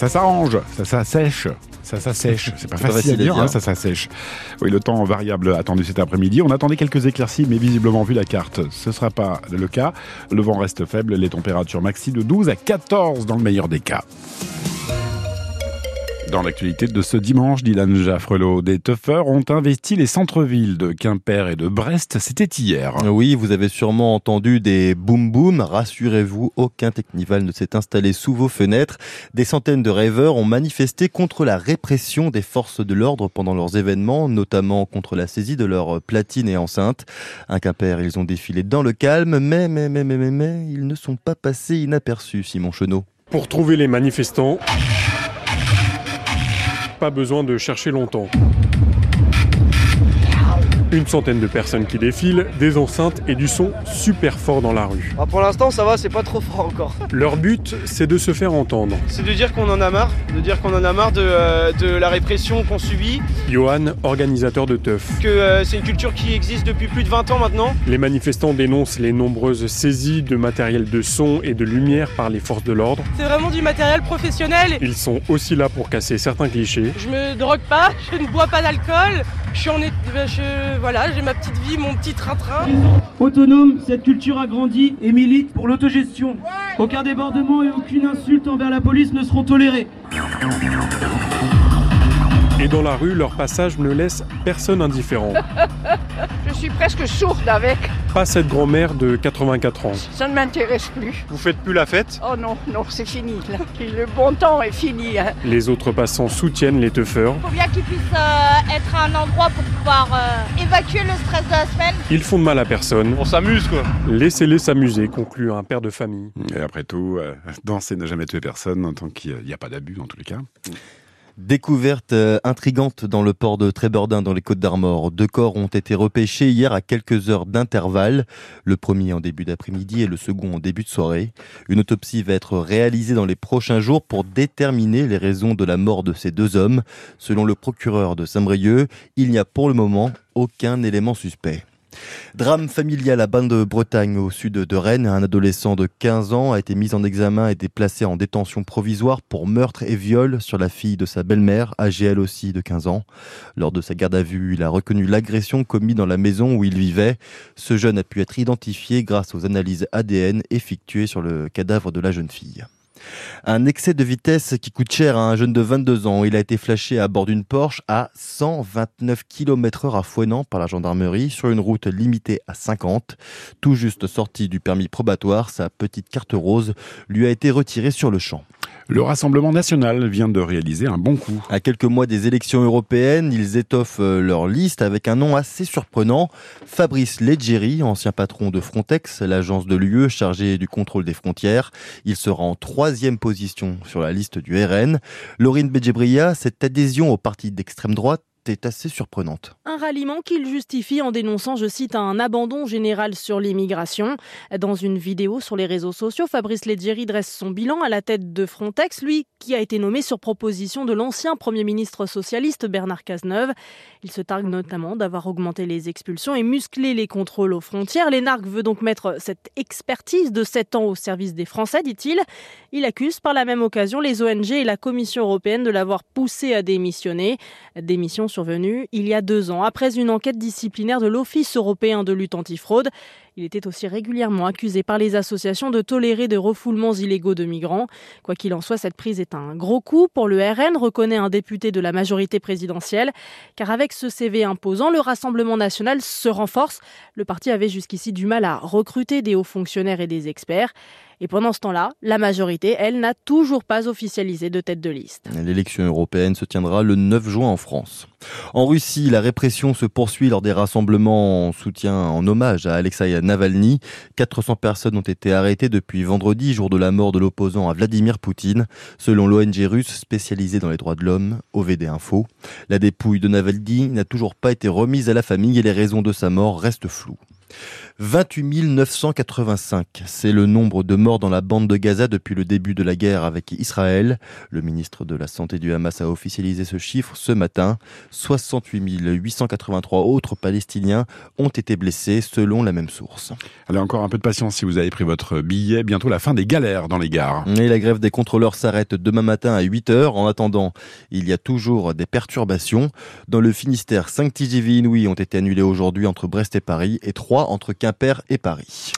ça s'arrange, ça s'assèche. Ça s'assèche, c'est pas facile, à dire, hein, ça s'assèche. Oui, le temps variable attendu cet après-midi. On attendait quelques éclaircies, mais visiblement, vu la carte, ce ne sera pas le cas. Le vent reste faible, les températures maxi de 12 à 14 dans le meilleur des cas. Dans l'actualité de ce dimanche, Dylan Jaffrelot, des tuffeurs ont investi les centres-villes de Quimper et de Brest. C'était hier. Oui, vous avez sûrement entendu des boum boum. Rassurez-vous, aucun technival ne s'est installé sous vos fenêtres. Des centaines de rêveurs ont manifesté contre la répression des forces de l'ordre pendant leurs événements, notamment contre la saisie de leurs platines et enceintes. À Quimper, ils ont défilé dans le calme, mais, mais, mais, mais, mais, mais, ils ne sont pas passés inaperçus, Simon Chenot. Pour trouver les manifestants, pas besoin de chercher longtemps. Une centaine de personnes qui défilent, des enceintes et du son super fort dans la rue. Ah, pour l'instant, ça va, c'est pas trop fort encore. Leur but, c'est de se faire entendre. C'est de dire qu'on en a marre, de dire qu'on en a marre de, euh, de la répression qu'on subit. Johan, organisateur de Teuf. Que euh, c'est une culture qui existe depuis plus de 20 ans maintenant. Les manifestants dénoncent les nombreuses saisies de matériel de son et de lumière par les forces de l'ordre. C'est vraiment du matériel professionnel. Ils sont aussi là pour casser certains clichés. Je me drogue pas, je ne bois pas d'alcool, je suis en... Je voilà, j'ai ma petite vie, mon petit train-train. Autonome, cette culture a grandi et milite pour l'autogestion. Aucun débordement et aucune insulte envers la police ne seront tolérés. Et dans la rue, leur passage ne laisse personne indifférent. Je suis presque sourde avec. Pas cette grand-mère de 84 ans. Ça ne m'intéresse plus. Vous faites plus la fête? Oh non, non, c'est fini. Là. Le bon temps est fini. Hein. Les autres passants soutiennent les teufeurs. Il faut bien qu'ils puissent euh, être un endroit pour pouvoir euh, évacuer le stress de la semaine. Ils font de mal à personne. On s'amuse quoi. Laissez-les s'amuser, conclut un père de famille. Et après tout, euh, danser n'a jamais tué personne, en tant qu'il n'y a pas d'abus en tous les cas. Découverte euh, intrigante dans le port de Trébordin dans les Côtes d'Armor. Deux corps ont été repêchés hier à quelques heures d'intervalle. Le premier en début d'après-midi et le second en début de soirée. Une autopsie va être réalisée dans les prochains jours pour déterminer les raisons de la mort de ces deux hommes. Selon le procureur de Saint-Brieuc, il n'y a pour le moment aucun élément suspect. Drame familial à Bain de Bretagne au sud de Rennes. Un adolescent de 15 ans a été mis en examen et été placé en détention provisoire pour meurtre et viol sur la fille de sa belle-mère, âgée elle aussi de 15 ans. Lors de sa garde à vue, il a reconnu l'agression commise dans la maison où il vivait. Ce jeune a pu être identifié grâce aux analyses ADN effectuées sur le cadavre de la jeune fille. Un excès de vitesse qui coûte cher à un jeune de 22 ans. Il a été flashé à bord d'une Porsche à 129 km heure à Fouenant par la gendarmerie sur une route limitée à 50. Tout juste sorti du permis probatoire, sa petite carte rose lui a été retirée sur le champ. Le Rassemblement national vient de réaliser un bon coup. À quelques mois des élections européennes, ils étoffent euh, leur liste avec un nom assez surprenant. Fabrice Leggeri, ancien patron de Frontex, l'agence de l'UE chargée du contrôle des frontières. Il sera en troisième position sur la liste du RN. Laurine Bedjebria, cette adhésion au parti d'extrême droite est assez surprenante. Un ralliement qu'il justifie en dénonçant, je cite, un abandon général sur l'immigration. Dans une vidéo sur les réseaux sociaux, Fabrice Leggeri dresse son bilan à la tête de Frontex, lui qui a été nommé sur proposition de l'ancien Premier ministre socialiste Bernard Cazeneuve. Il se targue notamment d'avoir augmenté les expulsions et musclé les contrôles aux frontières. L'énarque veut donc mettre cette expertise de 7 ans au service des Français, dit-il. Il accuse par la même occasion les ONG et la Commission européenne de l'avoir poussé à démissionner. Démission survenue il y a deux ans, après une enquête disciplinaire de l'Office européen de lutte antifraude. Il était aussi régulièrement accusé par les associations de tolérer des refoulements illégaux de migrants. Quoi qu'il en soit, cette prise est un gros coup pour le RN, reconnaît un député de la majorité présidentielle. Car avec ce CV imposant, le Rassemblement national se renforce. Le parti avait jusqu'ici du mal à recruter des hauts fonctionnaires et des experts. Et pendant ce temps-là, la majorité, elle, n'a toujours pas officialisé de tête de liste. L'élection européenne se tiendra le 9 juin en France. En Russie, la répression se poursuit lors des rassemblements en soutien, en hommage à Alexei Navalny. 400 personnes ont été arrêtées depuis vendredi, jour de la mort de l'opposant à Vladimir Poutine, selon l'ONG russe spécialisée dans les droits de l'homme, OVD Info. La dépouille de Navalny n'a toujours pas été remise à la famille et les raisons de sa mort restent floues. 28 985, c'est le nombre de morts dans la bande de Gaza depuis le début de la guerre avec Israël. Le ministre de la Santé du Hamas a officialisé ce chiffre ce matin. 68 883 autres Palestiniens ont été blessés selon la même source. Allez, encore un peu de patience si vous avez pris votre billet. Bientôt la fin des galères dans les gares. Et la grève des contrôleurs s'arrête demain matin à 8h. En attendant, il y a toujours des perturbations. Dans le Finistère, 5 TGV Inouï ont été annulés aujourd'hui entre Brest et Paris et 3 entre Quimper et Paris.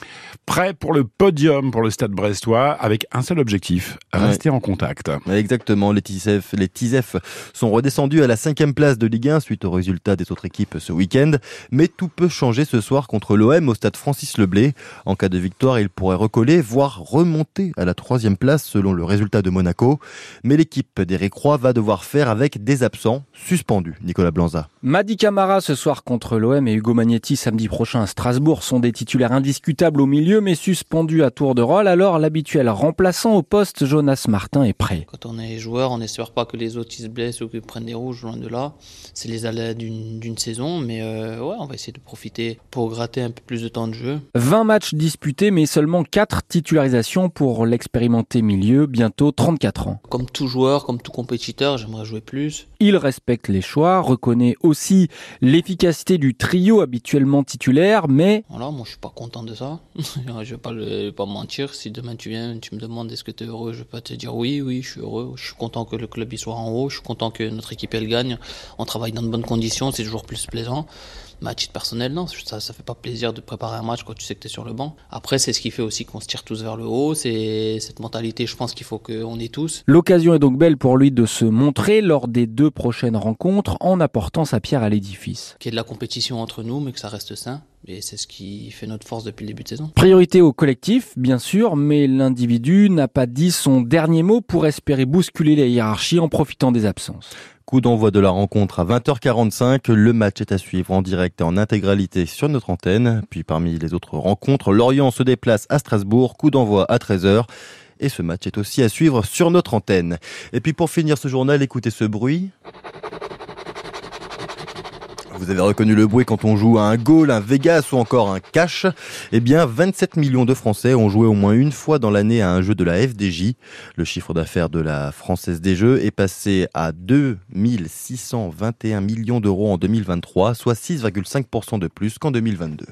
Prêt pour le podium pour le stade brestois avec un seul objectif, rester en contact. Exactement, les TISEF, les TISEF sont redescendus à la cinquième place de Ligue 1 suite aux résultats des autres équipes ce week-end. Mais tout peut changer ce soir contre l'OM au stade Francis Leblé. En cas de victoire, il pourrait recoller, voire remonter à la troisième place selon le résultat de Monaco. Mais l'équipe d'Éric Roy va devoir faire avec des absents suspendus. Nicolas Blanza. Madi Camara ce soir contre l'OM et Hugo Magnetti samedi prochain à Strasbourg sont des titulaires indiscutables au milieu mais suspendus à tour de rôle. Alors l'habituel remplaçant au poste, Jonas Martin, est prêt. Quand on est joueur, on n'espère pas que les autres se blessent ou qu'ils prennent des rouges, loin de là. C'est les aléas d'une saison, mais euh, ouais, on va essayer de profiter pour gratter un peu plus de temps de jeu. 20 matchs disputés, mais seulement 4 titularisations pour l'expérimenté milieu, bientôt 34 ans. Comme tout joueur, comme tout compétiteur, j'aimerais jouer plus. Il respecte les choix, reconnaît aussi l'efficacité du trio habituellement titulaire, Voilà, moi je suis pas content de ça. je vais pas, le, pas mentir. Si demain tu viens, tu me demandes est-ce que tu es heureux, je pas te dire oui, oui, je suis heureux. Je suis content que le club y soit en haut, je suis content que notre équipe elle gagne. On travaille dans de bonnes conditions, c'est toujours plus plaisant. Mais à titre personnel, non, ça, ça fait pas plaisir de préparer un match quand tu sais que tu es sur le banc. Après, c'est ce qui fait aussi qu'on se tire tous vers le haut. C'est cette mentalité, je pense qu'il faut qu'on ait tous. L'occasion est donc belle pour lui de se montrer lors des deux prochaines rencontres en apportant sa pierre à l'édifice. Qu'il y ait de la compétition entre nous, mais que ça reste sain. Et c'est ce qui fait notre force depuis le début de saison. Priorité au collectif, bien sûr, mais l'individu n'a pas dit son dernier mot pour espérer bousculer la hiérarchie en profitant des absences. Coup d'envoi de la rencontre à 20h45. Le match est à suivre en direct et en intégralité sur notre antenne. Puis parmi les autres rencontres, Lorient se déplace à Strasbourg. Coup d'envoi à 13h. Et ce match est aussi à suivre sur notre antenne. Et puis pour finir ce journal, écoutez ce bruit. Vous avez reconnu le bruit quand on joue à un goal, un Vegas ou encore un cash. Eh bien, 27 millions de Français ont joué au moins une fois dans l'année à un jeu de la FDJ. Le chiffre d'affaires de la Française des Jeux est passé à 2621 millions d'euros en 2023, soit 6,5% de plus qu'en 2022.